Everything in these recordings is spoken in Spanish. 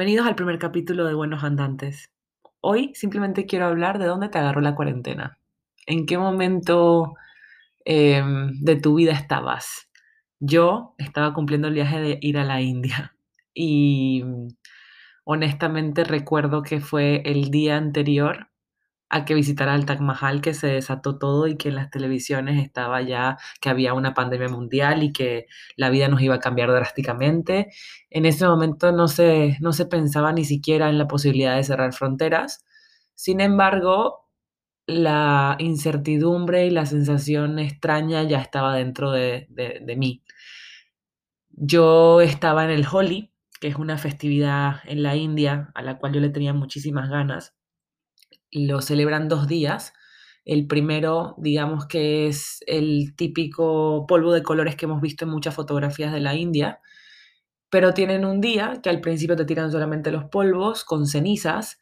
Bienvenidos al primer capítulo de Buenos Andantes. Hoy simplemente quiero hablar de dónde te agarró la cuarentena. ¿En qué momento em, de tu vida estabas? Yo estaba cumpliendo el viaje de ir a la India y honestamente recuerdo que fue el día anterior a que visitara el Taj Mahal que se desató todo y que en las televisiones estaba ya que había una pandemia mundial y que la vida nos iba a cambiar drásticamente. En ese momento no se, no se pensaba ni siquiera en la posibilidad de cerrar fronteras. Sin embargo, la incertidumbre y la sensación extraña ya estaba dentro de, de, de mí. Yo estaba en el Holi, que es una festividad en la India a la cual yo le tenía muchísimas ganas lo celebran dos días. El primero, digamos que es el típico polvo de colores que hemos visto en muchas fotografías de la India, pero tienen un día que al principio te tiran solamente los polvos con cenizas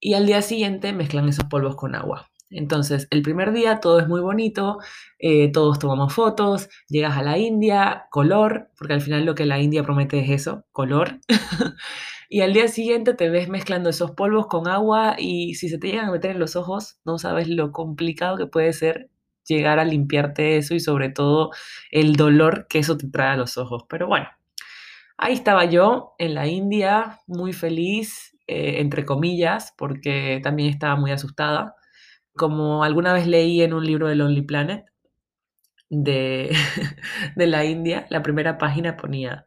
y al día siguiente mezclan esos polvos con agua. Entonces, el primer día todo es muy bonito, eh, todos tomamos fotos, llegas a la India, color, porque al final lo que la India promete es eso, color. y al día siguiente te ves mezclando esos polvos con agua y si se te llegan a meter en los ojos, no sabes lo complicado que puede ser llegar a limpiarte eso y sobre todo el dolor que eso te trae a los ojos. Pero bueno, ahí estaba yo en la India, muy feliz, eh, entre comillas, porque también estaba muy asustada. Como alguna vez leí en un libro de Lonely Planet de, de la India, la primera página ponía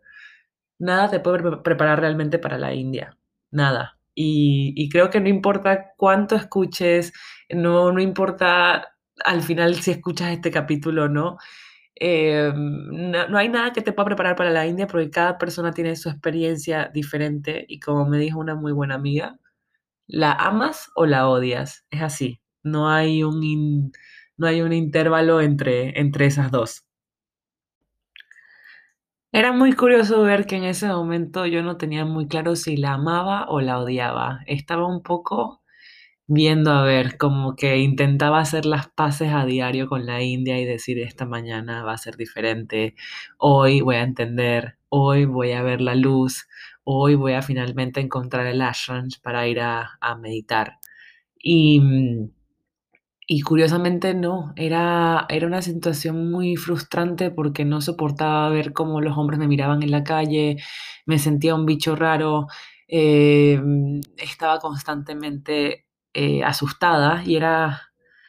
nada te puede preparar realmente para la India, nada. Y, creo que no importa cuánto escuches, no, no importa al final si escuchas este capítulo o no, eh, no, hay nada que te pueda preparar para la India porque cada persona tiene su experiencia diferente y como me dijo una muy buena amiga, la amas o la odias, es así, no hay un, no hay un intervalo entre, entre esas dos. Era muy curioso ver que en ese momento yo no tenía muy claro si la amaba o la odiaba. Estaba un poco viendo a ver, como que intentaba hacer las paces a diario con la India y decir esta mañana va a ser diferente, hoy voy a entender, hoy voy a ver la luz, hoy voy a finalmente encontrar el ashram para ir a, a meditar. Y mm, y curiosamente no, era, era una situación muy frustrante porque no soportaba ver cómo los hombres me miraban en la calle, me sentía un bicho raro, eh, estaba constantemente eh, asustada y era,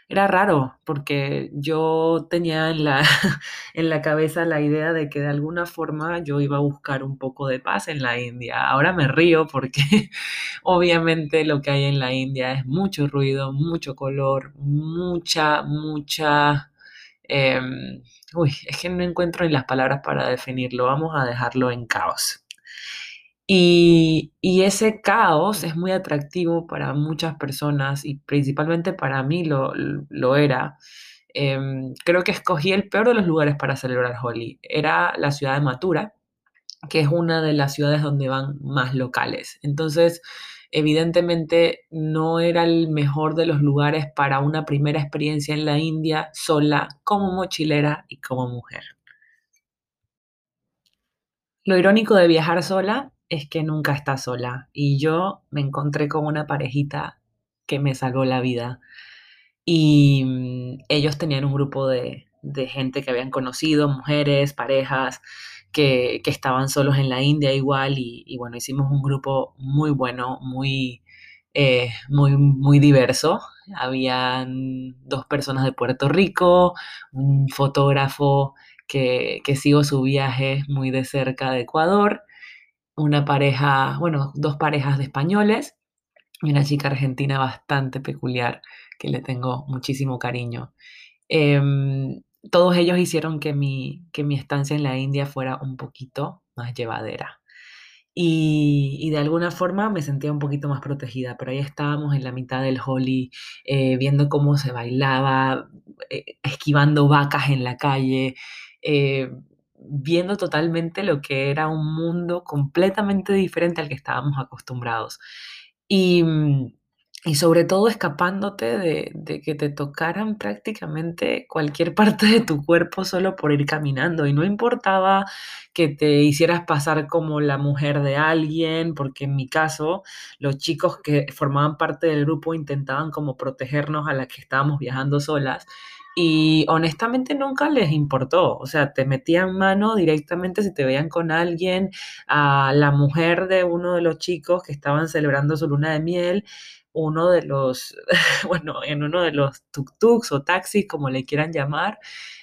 era raro porque yo tenía en la, en la cabeza la idea de que de alguna forma yo iba a buscar un poco de paz en la India. Ahora me río porque obviamente lo que hay en la India es mucho ruido, mucho color, mucha, mucha... Eh, uy, es que no encuentro ni las palabras para definirlo. Vamos a dejarlo en caos. Y, y, ese caos es muy atractivo para muchas personas y principalmente para mí lo, lo era. Eh, creo que escogí el peor de los lugares para celebrar Holi. Era la ciudad de Mathura, que es una de las ciudades donde van más locales. Entonces, evidentemente no era el mejor de los lugares para una primera experiencia en la India sola, como mochilera y como mujer. Lo irónico de viajar sola es que nunca está sola. Y yo me encontré con una parejita que me salvó la vida. Y mm, ellos tenían un grupo de, de gente que habían conocido, mujeres, parejas, que, que, estaban solos en la India igual. Y, bueno, hicimos un grupo muy bueno, muy, eh, muy, muy diverso. Habían dos personas de Puerto Rico, un fotógrafo que, que sigo su viaje muy de cerca de Ecuador una pareja, bueno, dos parejas de españoles y una chica argentina bastante peculiar que le tengo muchísimo cariño. Eh, todos ellos hicieron que mi, que mi estancia en la India fuera un poquito más llevadera. Y, y, de alguna forma me sentía un poquito más protegida, pero ahí estábamos en la mitad del Holi, eh, viendo cómo se bailaba, eh, esquivando vacas en la calle, eh, viendo totalmente lo que era un mundo completamente diferente al que estábamos acostumbrados. Y mm, y sobre todo escapándote de, de, que te tocaran prácticamente cualquier parte de tu cuerpo solo por ir caminando. Y no importaba que te hicieras pasar como la mujer de alguien, porque en mi caso los chicos que formaban parte del grupo intentaban como protegernos a las que estábamos viajando solas. Y honestamente nunca les importó, o sea, te metían mano directamente si te veían con alguien, a la mujer de uno de los chicos que estaban celebrando su luna de miel, uno de los, bueno, en uno de los tuk-tuks o taxis, como le quieran llamar,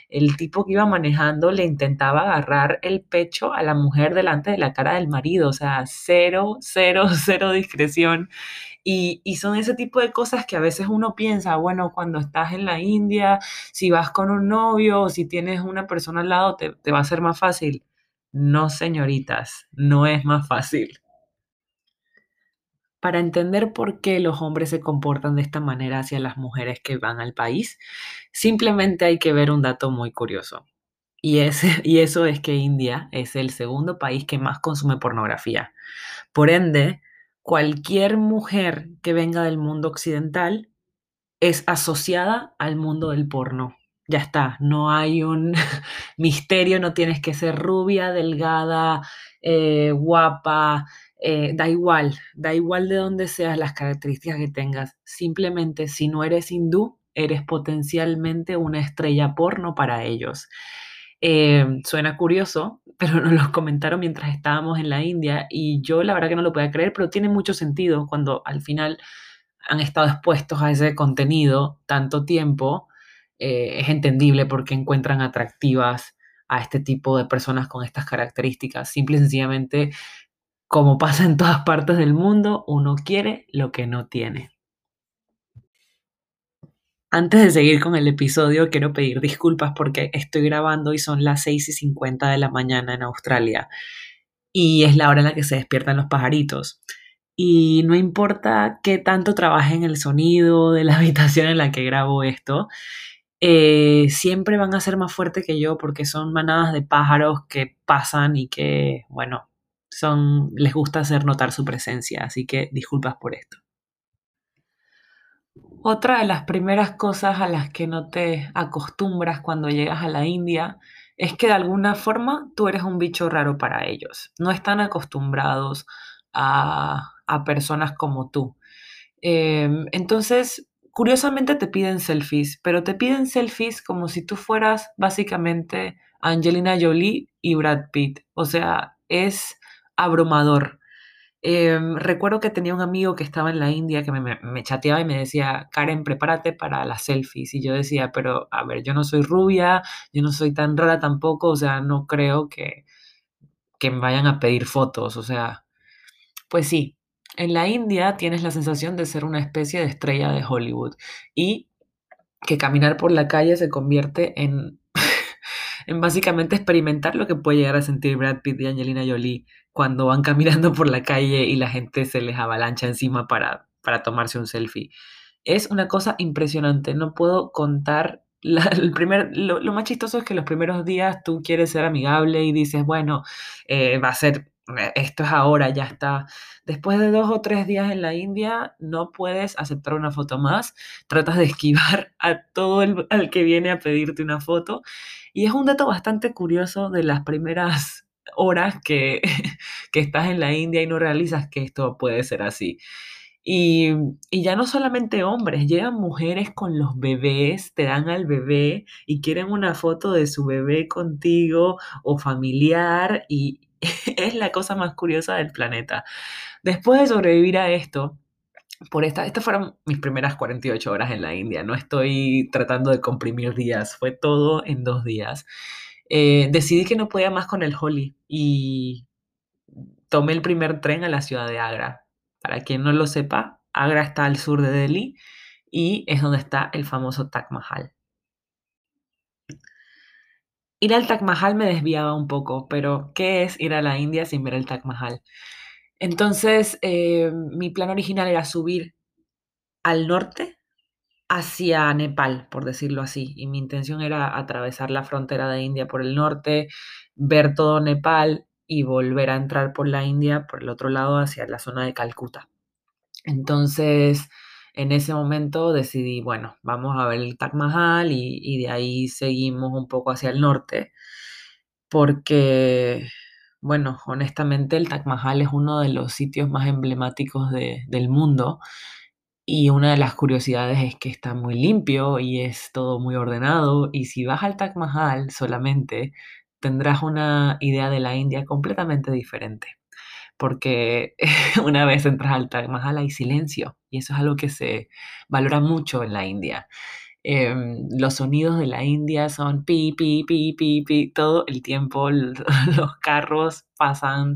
el tipo que iba manejando le intentaba agarrar el pecho a la mujer delante de la cara del marido, o sea, cero, cero, cero discreción. Y, y, son ese tipo de cosas que a veces uno piensa, bueno, cuando estás en la India, si vas con un novio o si tienes una persona al lado, te, va a ser más fácil. No, señoritas, no es más fácil. Para entender por qué los hombres se comportan de esta manera hacia las mujeres que van al país, simplemente hay que ver un dato muy curioso. Y, es, y eso es que India es el segundo país que más consume pornografía. Por ende, cualquier mujer que venga del mundo occidental es asociada al mundo del porno. Ya está, no hay un misterio, no tienes que ser rubia, delgada, eh, guapa, eh, da igual, da igual de dónde seas las características que tengas. Simplemente si no eres hindú, eres potencialmente una estrella porno para ellos. Eh, suena curioso, pero nos lo comentaron mientras estábamos en la India y yo la verdad que no lo podía creer, pero tiene mucho sentido cuando al final han estado expuestos a ese contenido tanto tiempo. Eh, es entendible porque encuentran atractivas a este tipo de personas con estas características. Simple y sencillamente como pasa en todas partes del mundo, uno quiere lo que no tiene. Antes de seguir con el episodio, quiero pedir disculpas porque estoy grabando y son las 6 y 50 de la mañana en Australia. Y es la hora en la que se despiertan los pajaritos. Y no importa qué tanto trabaje en el sonido de la habitación en la que grabo esto, eh, siempre van a ser más fuertes que yo porque son manadas de pájaros que pasan y que, bueno, son, les gusta hacer notar su presencia, así que disculpas por esto. Otra de las primeras cosas a las que no te acostumbras cuando llegas a la India es que de alguna forma tú eres un bicho raro para ellos. No están acostumbrados a, a personas como tú. Em, entonces, curiosamente te piden selfies, pero te piden selfies como si tú fueras básicamente Angelina Jolie y Brad Pitt. O sea, es abrumador. Em, recuerdo que tenía un amigo que estaba en la India que me, chateaba y me decía, Karen, prepárate para las selfies. Y yo decía, pero a ver, yo no soy rubia, yo no soy tan rara tampoco, o sea, no creo que, que me vayan a pedir fotos, o sea, pues sí, en la India tienes la sensación de ser una especie de estrella de Hollywood y que caminar por la calle se convierte en, en básicamente experimentar lo que puede llegar a sentir Brad Pitt y Angelina Jolie cuando van caminando por la calle y la gente se les avalancha encima para, para tomarse un selfie. Es una cosa impresionante, no puedo contar. el primer, lo, más chistoso es que los primeros días tú quieres ser amigable y dices, bueno, eh, va a ser, eh, esto es ahora, ya está. Después de dos o tres días en la India, no puedes aceptar una foto más, tratas de esquivar a todo el al que viene a pedirte una foto. Y es un dato bastante curioso de las primeras horas que, que estás en la India y no realizas que esto puede ser así. Y, y, ya no solamente hombres, llegan mujeres con los bebés, te dan al bebé y quieren una foto de su bebé contigo o familiar y es la cosa más curiosa del planeta. Después de sobrevivir a esto, por esta, estas fueron mis primeras 48 horas en la India, no estoy tratando de comprimir días, fue todo en dos días. Eh, decidí que no podía más con el Holi y tomé el primer tren a la ciudad de Agra. Para quien no lo sepa, Agra está al sur de Delhi y es donde está el famoso Taj Mahal. Ir al Taj Mahal me desviaba un poco, pero ¿qué es ir a la India sin ver el Taj Mahal? Entonces, eh, mi plan original era subir al norte hacia Nepal, por decirlo así. Y mi intención era atravesar la frontera de India por el norte, ver todo Nepal y volver a entrar por la India por el otro lado hacia la zona de Calcuta. Entonces, en ese momento decidí, bueno, vamos a ver el Taj Mahal y, y de ahí seguimos un poco hacia el norte, porque, bueno, honestamente el Taj Mahal es uno de los sitios más emblemáticos de- del mundo y una de las curiosidades es que está muy limpio y es todo muy ordenado y si vas al Taj Mahal solamente tendrás una idea de la India completamente diferente porque una vez entras al Taj Mahal hay silencio y eso es algo que se valora mucho en la India. Em, los sonidos de la India son pi, pi, pi, pi, pi, todo el tiempo, los carros pasan,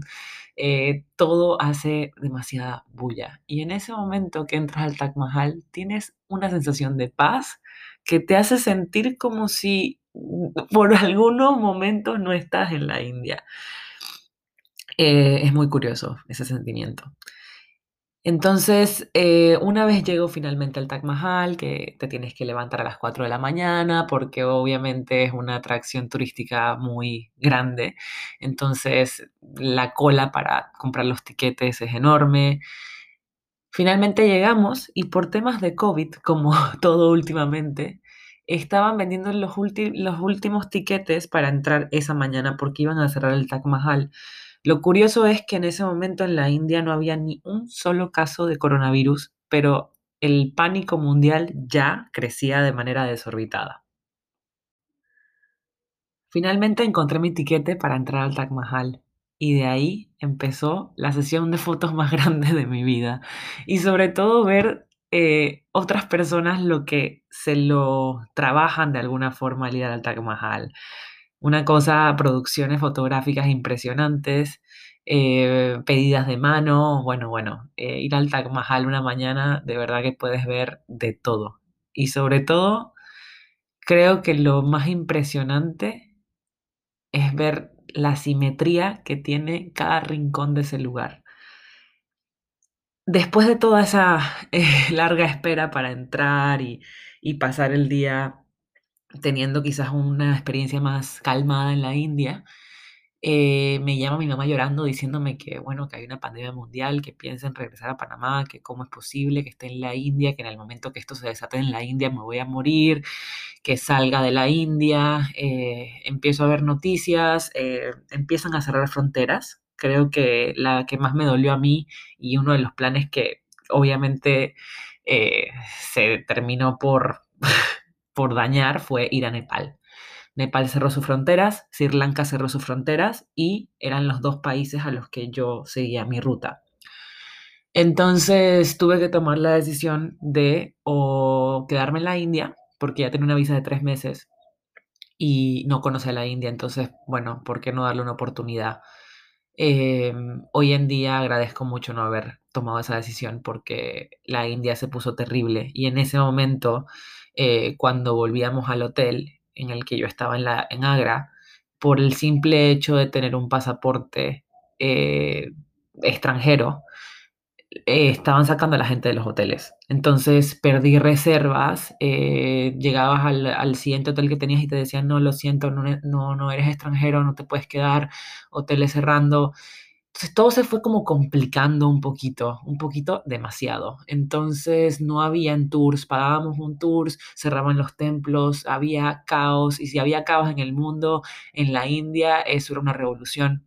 eh, todo hace demasiada bulla. Y en ese momento que entras al Taj Mahal, tienes una sensación de paz que te hace sentir como si por algunos momentos no estás en la India. Eh, es muy curioso ese sentimiento. Entonces, eh, una vez llego finalmente al Taj Mahal, que te tienes que levantar a las 4 de la mañana, porque obviamente es una atracción turística muy grande. Entonces, la cola para comprar los tiquetes es enorme. Finalmente llegamos y por temas de COVID, como todo últimamente, estaban vendiendo los, los últimos tiquetes para entrar esa mañana porque iban a cerrar el Taj Mahal. Lo curioso es que en ese momento en la India no había ni un solo caso de coronavirus, pero el pánico mundial ya crecía de manera desorbitada. Finalmente encontré mi tiquete para entrar al Taj Mahal y de ahí empezó la sesión de fotos más grande de mi vida y sobre todo ver eh, otras personas lo que se lo trabajan de alguna forma al ir al Taj Mahal. Una cosa, producciones fotográficas impresionantes, eh, pedidas de mano, bueno, bueno, eh, ir al Taj Mahal una mañana, de verdad que puedes ver de todo. Y sobre todo, creo que lo más impresionante es ver la simetría que tiene cada rincón de ese lugar. Después de toda esa eh, larga espera para entrar y, y pasar el día teniendo quizás una experiencia más calmada en la India, eh, me llama mi mamá llorando diciéndome que, bueno, que hay una pandemia mundial, que piensa en regresar a Panamá, que cómo es posible que esté en la India, que en el momento que esto se desate en la India me voy a morir, que salga de la India. eh, empiezo a ver noticias, eh, empiezan a cerrar fronteras. Creo que la que más me dolió a mí y uno de los planes que obviamente se terminó por, por dañar fue ir a Nepal. Nepal cerró sus fronteras, Sri Lanka cerró sus fronteras y eran los dos países a los que yo seguía mi ruta. Entonces tuve que tomar la decisión de o quedarme en la India, porque ya tenía una visa de tres meses y no conocía la India, entonces, bueno, ¿por qué no darle una oportunidad? Eh, hoy en día agradezco mucho no haber tomado esa decisión porque la India se puso terrible y en ese momento, eh, cuando volvíamos al hotel en el que yo estaba en, la, en Agra, por el simple hecho de tener un pasaporte eh, extranjero, eh, estaban sacando a la gente de los hoteles. Entonces perdí reservas, llegabas al, al siguiente hotel que tenías y te decían, no, lo siento, no, no, no eres extranjero, no te puedes quedar, hoteles cerrando. Entonces todo se fue como complicando un poquito, un poquito demasiado. Entonces no habían tours, pagábamos un tour, cerraban los templos, había caos y si había caos en el mundo, en la India, eso era una revolución.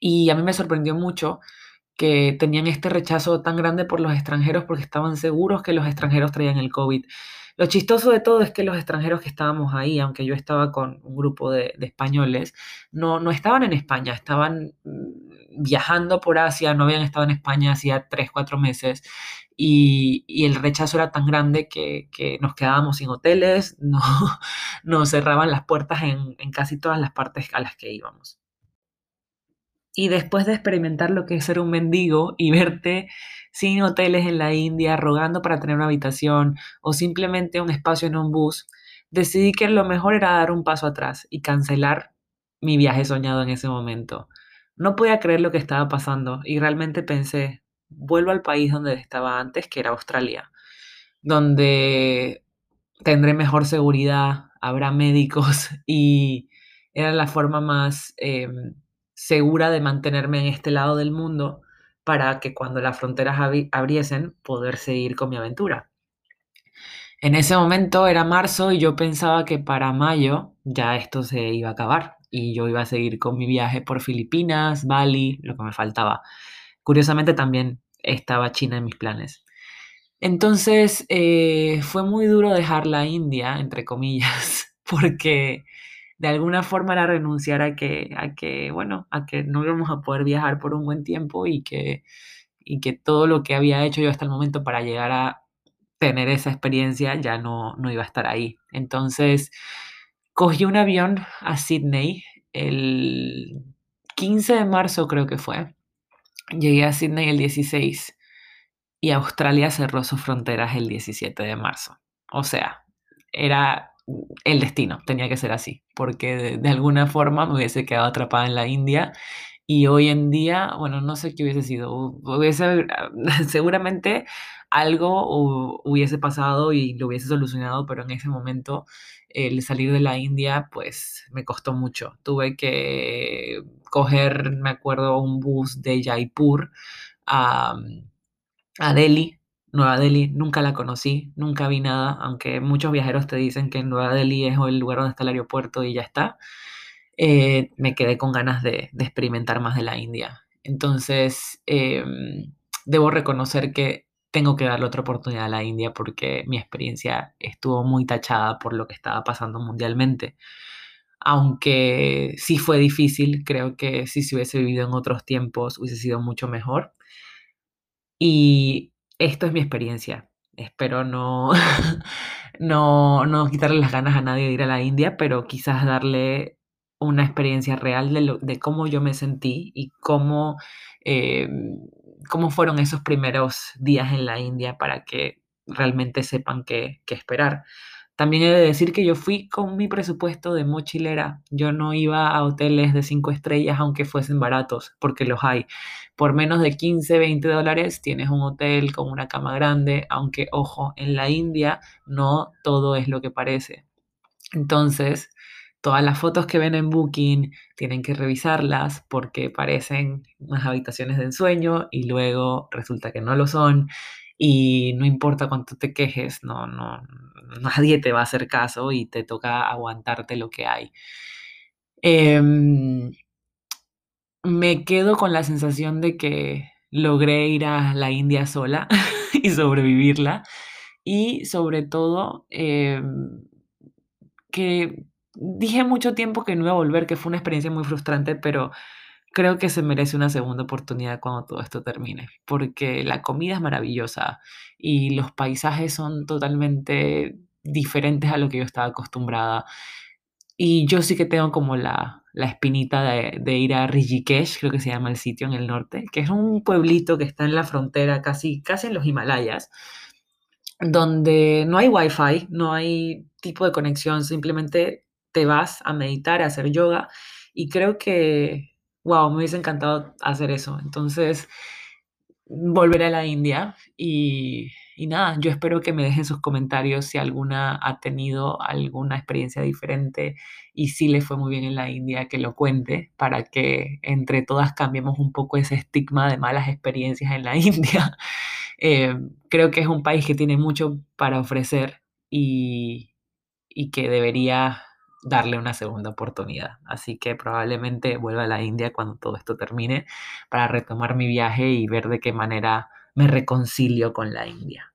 Y a mí me sorprendió mucho que tenían este rechazo tan grande por los extranjeros porque estaban seguros que los extranjeros traían el COVID. Lo chistoso de todo es que los extranjeros que estábamos ahí, aunque yo estaba con un grupo de, españoles, no, no estaban en España, estaban mm, viajando por Asia, no habían estado en España hacía tres, cuatro meses y, y el rechazo era tan grande que, que nos quedábamos sin hoteles, no, nos cerraban las puertas en, en casi todas las partes a las que íbamos. Y después de experimentar lo que es ser un mendigo y verte sin hoteles en la India, rogando para tener una habitación o simplemente un espacio en un bus, decidí que lo mejor era dar un paso atrás y cancelar mi viaje soñado en ese momento. No podía creer lo que estaba pasando y realmente pensé, vuelvo al país donde estaba antes, que era Australia, donde tendré mejor seguridad, habrá médicos y era la forma más eh, segura de mantenerme en este lado del mundo, para que cuando las fronteras abriesen poder seguir con mi aventura. En ese momento era marzo y yo pensaba que para mayo ya esto se iba a acabar y yo iba a seguir con mi viaje por Filipinas, Bali, lo que me faltaba. Curiosamente también estaba China en mis planes. Entonces eh, fue muy duro dejar la India, entre comillas, porque de alguna forma era renunciar a que, a que, bueno, a que no íbamos a poder viajar por un buen tiempo y que, y que todo lo que había hecho yo hasta el momento para llegar a tener esa experiencia ya no, no iba a estar ahí. Entonces, cogí un avión a Sydney el 15 de marzo creo que fue. Llegué a Sydney el 16 y Australia cerró sus fronteras el 17 de marzo. O sea, era el destino, tenía que ser así, porque de, alguna forma me hubiese quedado atrapada en la India y hoy en día, bueno, no sé qué hubiese sido, hubiese, seguramente algo hubiese pasado y lo hubiese solucionado, pero en ese momento el salir de la India, pues me costó mucho. Tuve que coger, me acuerdo, un bus de Jaipur a Delhi, Nueva Delhi, nunca la conocí, nunca vi nada, aunque muchos viajeros te dicen que Nueva Delhi es el lugar donde está el aeropuerto y ya está. Eh, me quedé con ganas de, experimentar más de la India. Entonces, em, debo reconocer que tengo que darle otra oportunidad a la India porque mi experiencia estuvo muy tachada por lo que estaba pasando mundialmente. Aunque sí fue difícil, creo que si se hubiese vivido en otros tiempos hubiese sido mucho mejor. Y esto es mi experiencia. Espero no, no, no quitarle las ganas a nadie de ir a la India, pero quizás darle una experiencia real de, de cómo yo me sentí y cómo, eh, cómo fueron esos primeros días en la India para que realmente sepan qué, qué esperar. También he de decir que yo fui con mi presupuesto de mochilera. Yo no iba a hoteles de cinco estrellas aunque fuesen baratos, porque los hay. Por menos de 15, 20 dólares tienes un hotel con una cama grande, aunque ojo, en la India no todo es lo que parece. Entonces, todas las fotos que ven en Booking tienen que revisarlas porque parecen unas habitaciones de ensueño y luego resulta que no lo son y no importa cuánto te quejes, no, no, nadie te va a hacer caso y te toca aguantarte lo que hay. Em, me quedo con la sensación de que logré ir a la India sola y sobrevivirla y sobre todo em, que dije mucho tiempo que no iba a volver, que fue una experiencia muy frustrante, pero creo que se merece una segunda oportunidad cuando todo esto termine, porque la comida es maravillosa y los paisajes son totalmente diferentes a lo que yo estaba acostumbrada. Y yo sí que tengo como la, la espinita de, de, ir a Rishikesh, creo que se llama el sitio en el norte, que es un pueblito que está en la frontera, casi, casi en los Himalayas, donde no hay wifi, no hay tipo de conexión, simplemente te vas a meditar, a hacer yoga. Y creo que, wow, me hubiese encantado hacer eso. Entonces, volveré a la India y, y, nada, yo espero que me dejen sus comentarios si alguna ha tenido alguna experiencia diferente y si le fue muy bien en la India, que lo cuente para que entre todas cambiemos un poco ese estigma de malas experiencias en la India. Eh, creo que es un país que tiene mucho para ofrecer y, y que debería darle una segunda oportunidad. Así que probablemente vuelva a la India cuando todo esto termine para retomar mi viaje y ver de qué manera me reconcilio con la India.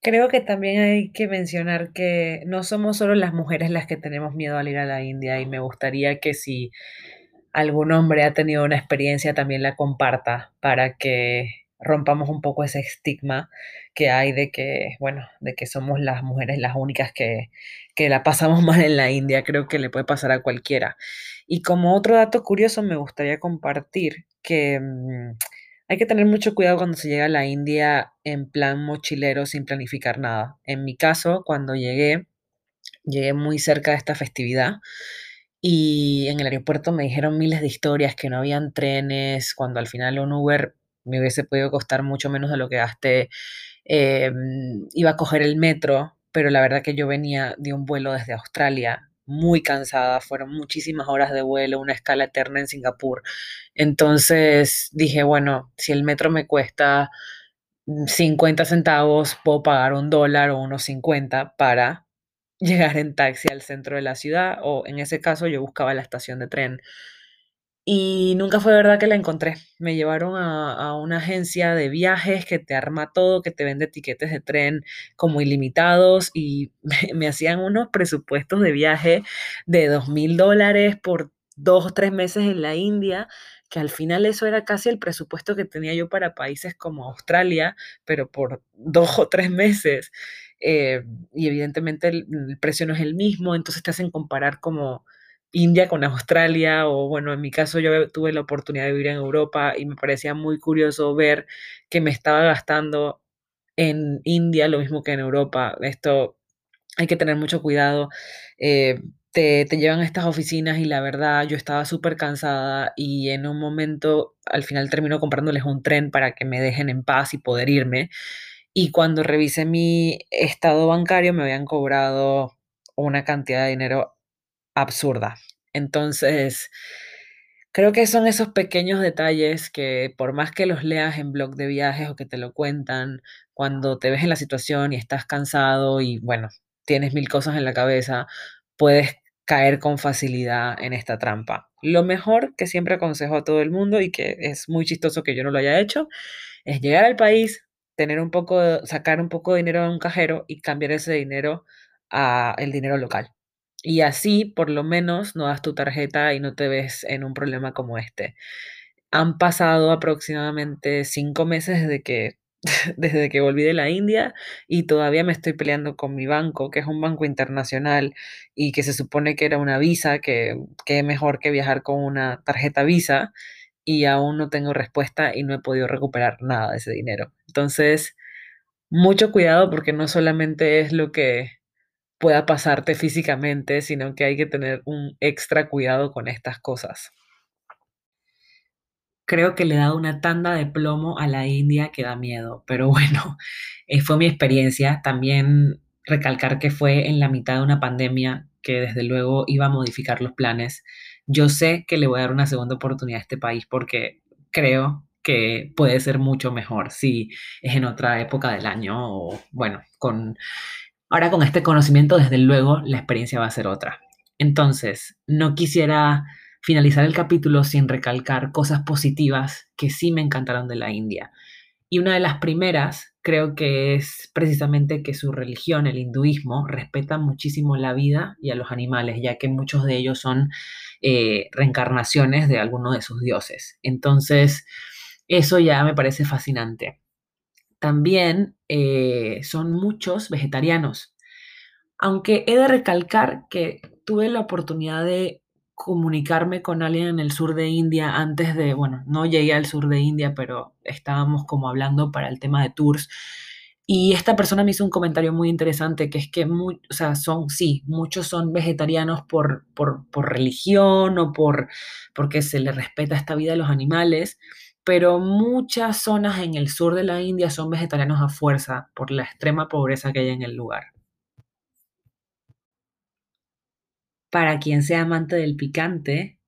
Creo que también hay que mencionar que no somos solo las mujeres las que tenemos miedo al ir a la India y me gustaría que si algún hombre ha tenido una experiencia también la comparta para que rompamos un poco ese estigma que hay de que, bueno, de que somos las mujeres las únicas que, que la pasamos mal en la India. Creo que le puede pasar a cualquiera. Y como otro dato curioso, me gustaría compartir que mm, hay que tener mucho cuidado cuando se llega a la India en plan mochilero sin planificar nada. En mi caso, cuando llegué, llegué muy cerca de esta festividad y en el aeropuerto me dijeron miles de historias que no habían trenes, cuando al final un Uber me hubiese podido costar mucho menos de lo que gasté. Em, iba a coger el metro, pero la verdad que yo venía de un vuelo desde Australia muy cansada, fueron muchísimas horas de vuelo, una escala eterna en Singapur. Entonces dije, bueno, si el metro me cuesta 50 centavos, puedo pagar un dólar o unos 50 para llegar en taxi al centro de la ciudad o en ese caso yo buscaba la estación de tren. Y nunca fue verdad que la encontré. Me llevaron a, a una agencia de viajes que te arma todo, que te vende tiquetes de tren como ilimitados y me, hacían unos presupuestos de viaje de dos mil dólares por dos o tres meses en la India, que al final eso era casi el presupuesto que tenía yo para países como Australia, pero por dos o tres meses. Eh, y evidentemente el, el precio no es el mismo, entonces te hacen comparar como India con Australia, o bueno, en mi caso yo tuve la oportunidad de vivir en Europa y me parecía muy curioso ver que me estaba gastando en India lo mismo que en Europa. Esto hay que tener mucho cuidado. Eh, te, te llevan a estas oficinas y la verdad yo estaba súper cansada y en un momento al final termino comprándoles un tren para que me dejen en paz y poder irme. Y cuando revisé mi estado bancario me habían cobrado una cantidad de dinero absurda. Entonces, creo que son esos pequeños detalles que por más que los leas en blog de viajes o que te lo cuentan, cuando te ves en la situación y estás cansado y bueno, tienes mil cosas en la cabeza, puedes caer con facilidad en esta trampa. Lo mejor que siempre aconsejo a todo el mundo y que es muy chistoso que yo no lo haya hecho, es llegar al país, tener un poco, de- sacar un poco de dinero en un cajero y cambiar ese dinero a el dinero local. Y así, por lo menos, no das tu tarjeta y no te ves en un problema como este. Han pasado aproximadamente cinco meses desde que, desde que volví de la India y todavía me estoy peleando con mi banco, que es un banco internacional y que se supone que era una visa, que, que mejor que viajar con una tarjeta visa y aún no tengo respuesta y no he podido recuperar nada de ese dinero. Entonces, mucho cuidado porque no solamente es lo que pueda pasarte físicamente, sino que hay que tener un extra cuidado con estas cosas. Creo que le dado una tanda de plomo a la India que da miedo, pero bueno, eh, fue mi experiencia. También recalcar que fue en la mitad de una pandemia que desde luego iba a modificar los planes. Yo sé que le voy a dar una segunda oportunidad a este país porque creo que puede ser mucho mejor si es en otra época del año o bueno, con ahora con este conocimiento desde luego la experiencia va a ser otra. Entonces, no quisiera finalizar el capítulo sin recalcar cosas positivas que sí me encantaron de la India. Y una de las primeras creo que es precisamente que su religión, el hinduismo, respeta muchísimo la vida y a los animales, ya que muchos de ellos son eh, reencarnaciones de alguno de sus dioses. Entonces, eso ya me parece fascinante. También eh, son muchos vegetarianos, aunque he de recalcar que tuve la oportunidad de comunicarme con alguien en el sur de India antes de, bueno, no llegué al sur de India, pero estábamos como hablando para el tema de tours. Y esta persona me hizo un comentario muy interesante, que es que, muy, o sea, son, sí, muchos son vegetarianos por, por, por religión o por, porque se les respeta esta vida a los animales, pero muchas zonas en el sur de la India son vegetarianos a fuerza por la extrema pobreza que hay en el lugar. Para quien sea amante del picante,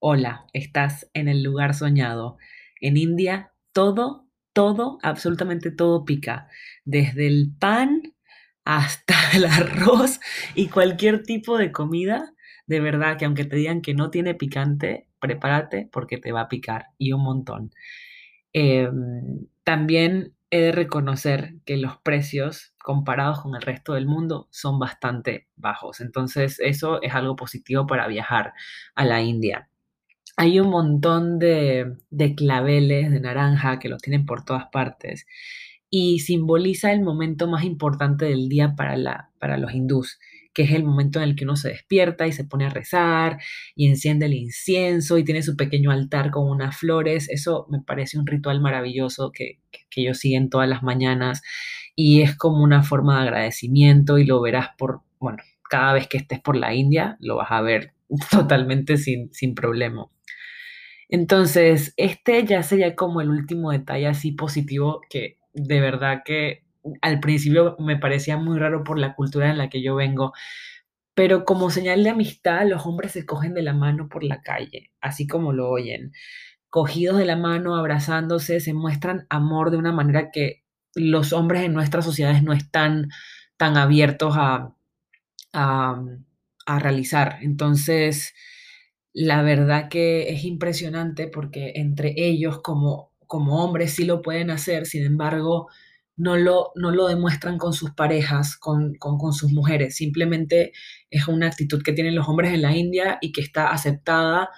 hola, estás en el lugar soñado. En India, todo, todo, absolutamente todo pica. Desde el pan hasta el arroz y cualquier tipo de comida. De verdad que aunque te digan que no tiene picante, prepárate porque te va a picar y un montón. Em, también he de reconocer que los precios comparados con el resto del mundo son bastante bajos. Entonces, eso es algo positivo para viajar a la India. Hay un montón de, de claveles de naranja que los tienen por todas partes y simboliza el momento más importante del día para, la, para los hindús, que es el momento en el que uno se despierta y se pone a rezar y enciende el incienso y tiene su pequeño altar con unas flores. Eso me parece un ritual maravilloso que, que, ellos siguen todas las mañanas y es como una forma de agradecimiento y lo verás por, bueno, cada vez que estés por la India, lo vas a ver totalmente sin, sin problema. Entonces, este ya sería como el último detalle así positivo que de verdad que al principio me parecía muy raro por la cultura en la que yo vengo, pero como señal de amistad los hombres se cogen de la mano por la calle, así como lo oyen. Cogidos de la mano, abrazándose, se muestran amor de una manera que los hombres en nuestras sociedades no están tan abiertos a, a, realizar. Entonces, la verdad que es impresionante porque entre ellos como, como hombres sí lo pueden hacer, sin embargo, no lo, no lo demuestran con sus parejas, con, con, sus mujeres. Simplemente es una actitud que tienen los hombres en la India y que está aceptada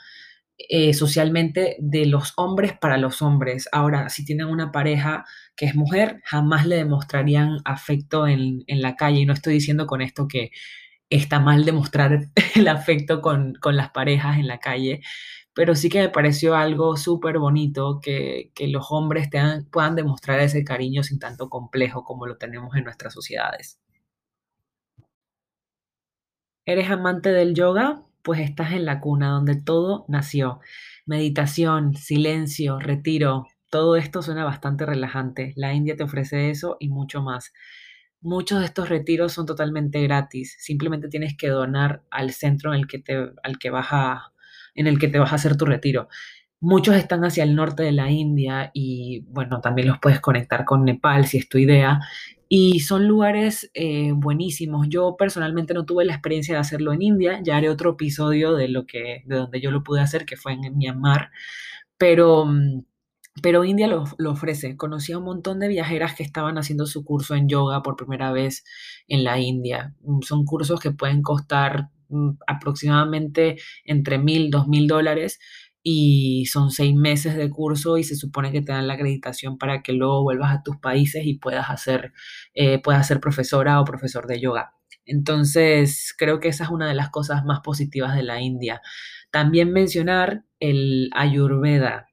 eh, socialmente de los hombres para los hombres. Ahora, si tienen una pareja que es mujer, jamás le demostrarían afecto en, en la calle. Y no estoy diciendo con esto que está mal demostrar el afecto con, con las parejas en la calle, pero sí que me pareció algo súper bonito que, que, los hombres puedan demostrar ese cariño sin tanto complejo como lo tenemos en nuestras sociedades. ¿Eres amante del yoga? Pues estás en la cuna donde todo nació. Meditación, silencio, retiro, todo esto suena bastante relajante. La India te ofrece eso y mucho más. Muchos de estos retiros son totalmente gratis. Simplemente tienes que donar al centro en el que te, al que vas a, en el que te vas a hacer tu retiro. Muchos están hacia el norte de la India y bueno, también los puedes conectar con Nepal si es tu idea. Y son lugares eh, buenísimos. Yo personalmente no tuve la experiencia de hacerlo en India. Ya haré otro episodio de lo que, de donde yo lo pude hacer, que fue en Myanmar. Pero pero India lo, lo, ofrece. Conocí a un montón de viajeras que estaban haciendo su curso en yoga por primera vez en la India. Son cursos que pueden costar aproximadamente entre mil, dos mil dólares y son seis meses de curso y se supone que te dan la acreditación para que luego vuelvas a tus países y puedas hacer, eh, puedas ser profesora o profesor de yoga. Entonces, creo que esa es una de las cosas más positivas de la India. También mencionar el Ayurveda,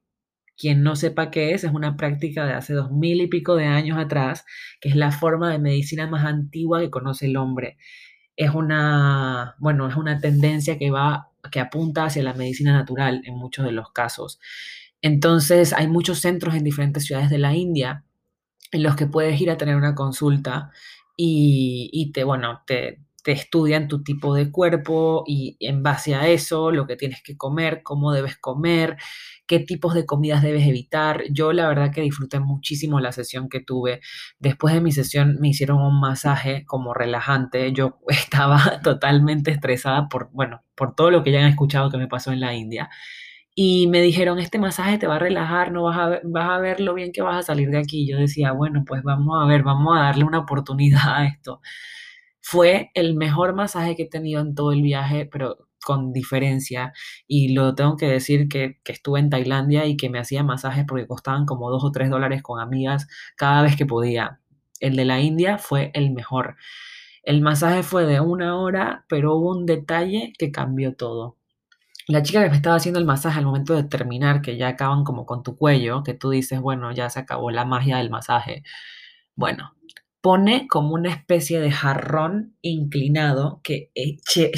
quien no sepa qué es, es una práctica de hace dos mil y pico de años atrás, que es la forma de medicina más antigua que conoce el hombre. Es una, bueno, es una tendencia que va, que apunta hacia la medicina natural en muchos de los casos. Entonces, hay muchos centros en diferentes ciudades de la India en los que puedes ir a tener una consulta y, y te, bueno, te, te estudian tu tipo de cuerpo y en base a eso lo que tienes que comer, cómo debes comer, qué tipos de comidas debes evitar. Yo la verdad que disfruté muchísimo la sesión que tuve. Después de mi sesión me hicieron un masaje como relajante. Yo estaba totalmente estresada por, bueno, por todo lo que ya han escuchado que me pasó en la India. Y me dijeron, este masaje te va a relajar, no vas a, vas a ver lo bien que vas a salir de aquí. Yo decía, bueno, pues vamos a ver, vamos a darle una oportunidad a esto. Fue el mejor masaje que he tenido en todo el viaje, pero con diferencia. Y lo tengo que decir que, estuve en Tailandia y que me hacía masajes porque costaban como dos o tres dólares con amigas cada vez que podía. El de la India fue el mejor. El masaje fue de una hora, pero hubo un detalle que cambió todo. La chica que me estaba haciendo el masaje al momento de terminar, que ya acaban como con tu cuello, que tú dices, bueno, ya se acabó la magia del masaje. Bueno, pone como una especie de jarrón inclinado que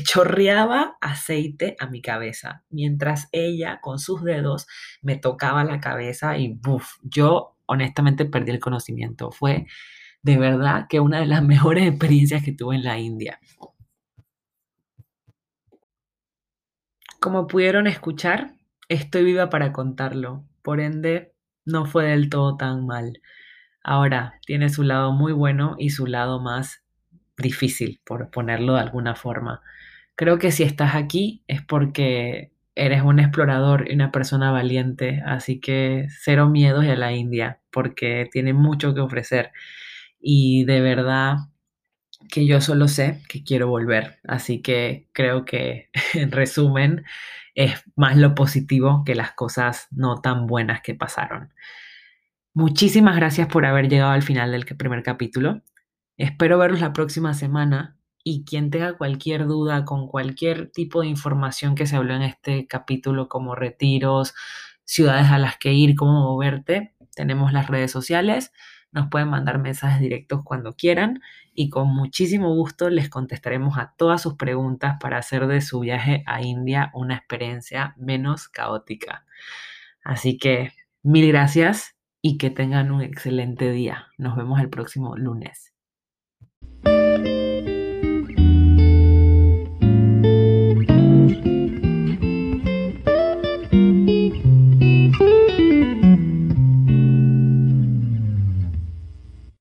chorreaba aceite a mi cabeza, mientras ella con sus dedos me tocaba la cabeza y ¡buf! Yo honestamente perdí el conocimiento. Fue de verdad que una de las mejores experiencias que tuve en la India. Como pudieron escuchar, estoy viva para contarlo, por ende no fue del todo tan mal. Ahora, tiene su lado muy bueno y su lado más difícil, por ponerlo de alguna forma. Creo que si estás aquí es porque eres un explorador y una persona valiente, así que cero miedos a la India, porque tiene mucho que ofrecer. Y de verdad que yo solo sé que quiero volver, así que creo que en resumen es más lo positivo que las cosas no tan buenas que pasaron. Muchísimas gracias por haber llegado al final del primer capítulo. Espero verlos la próxima semana y quien tenga cualquier duda con cualquier tipo de información que se habló en este capítulo como retiros, ciudades a las que ir, cómo moverte, tenemos las redes sociales, nos pueden mandar mensajes directos cuando quieran y con muchísimo gusto les contestaremos a todas sus preguntas para hacer de su viaje a India una experiencia menos caótica. Así que mil gracias y que tengan un excelente día. Nos vemos el próximo lunes.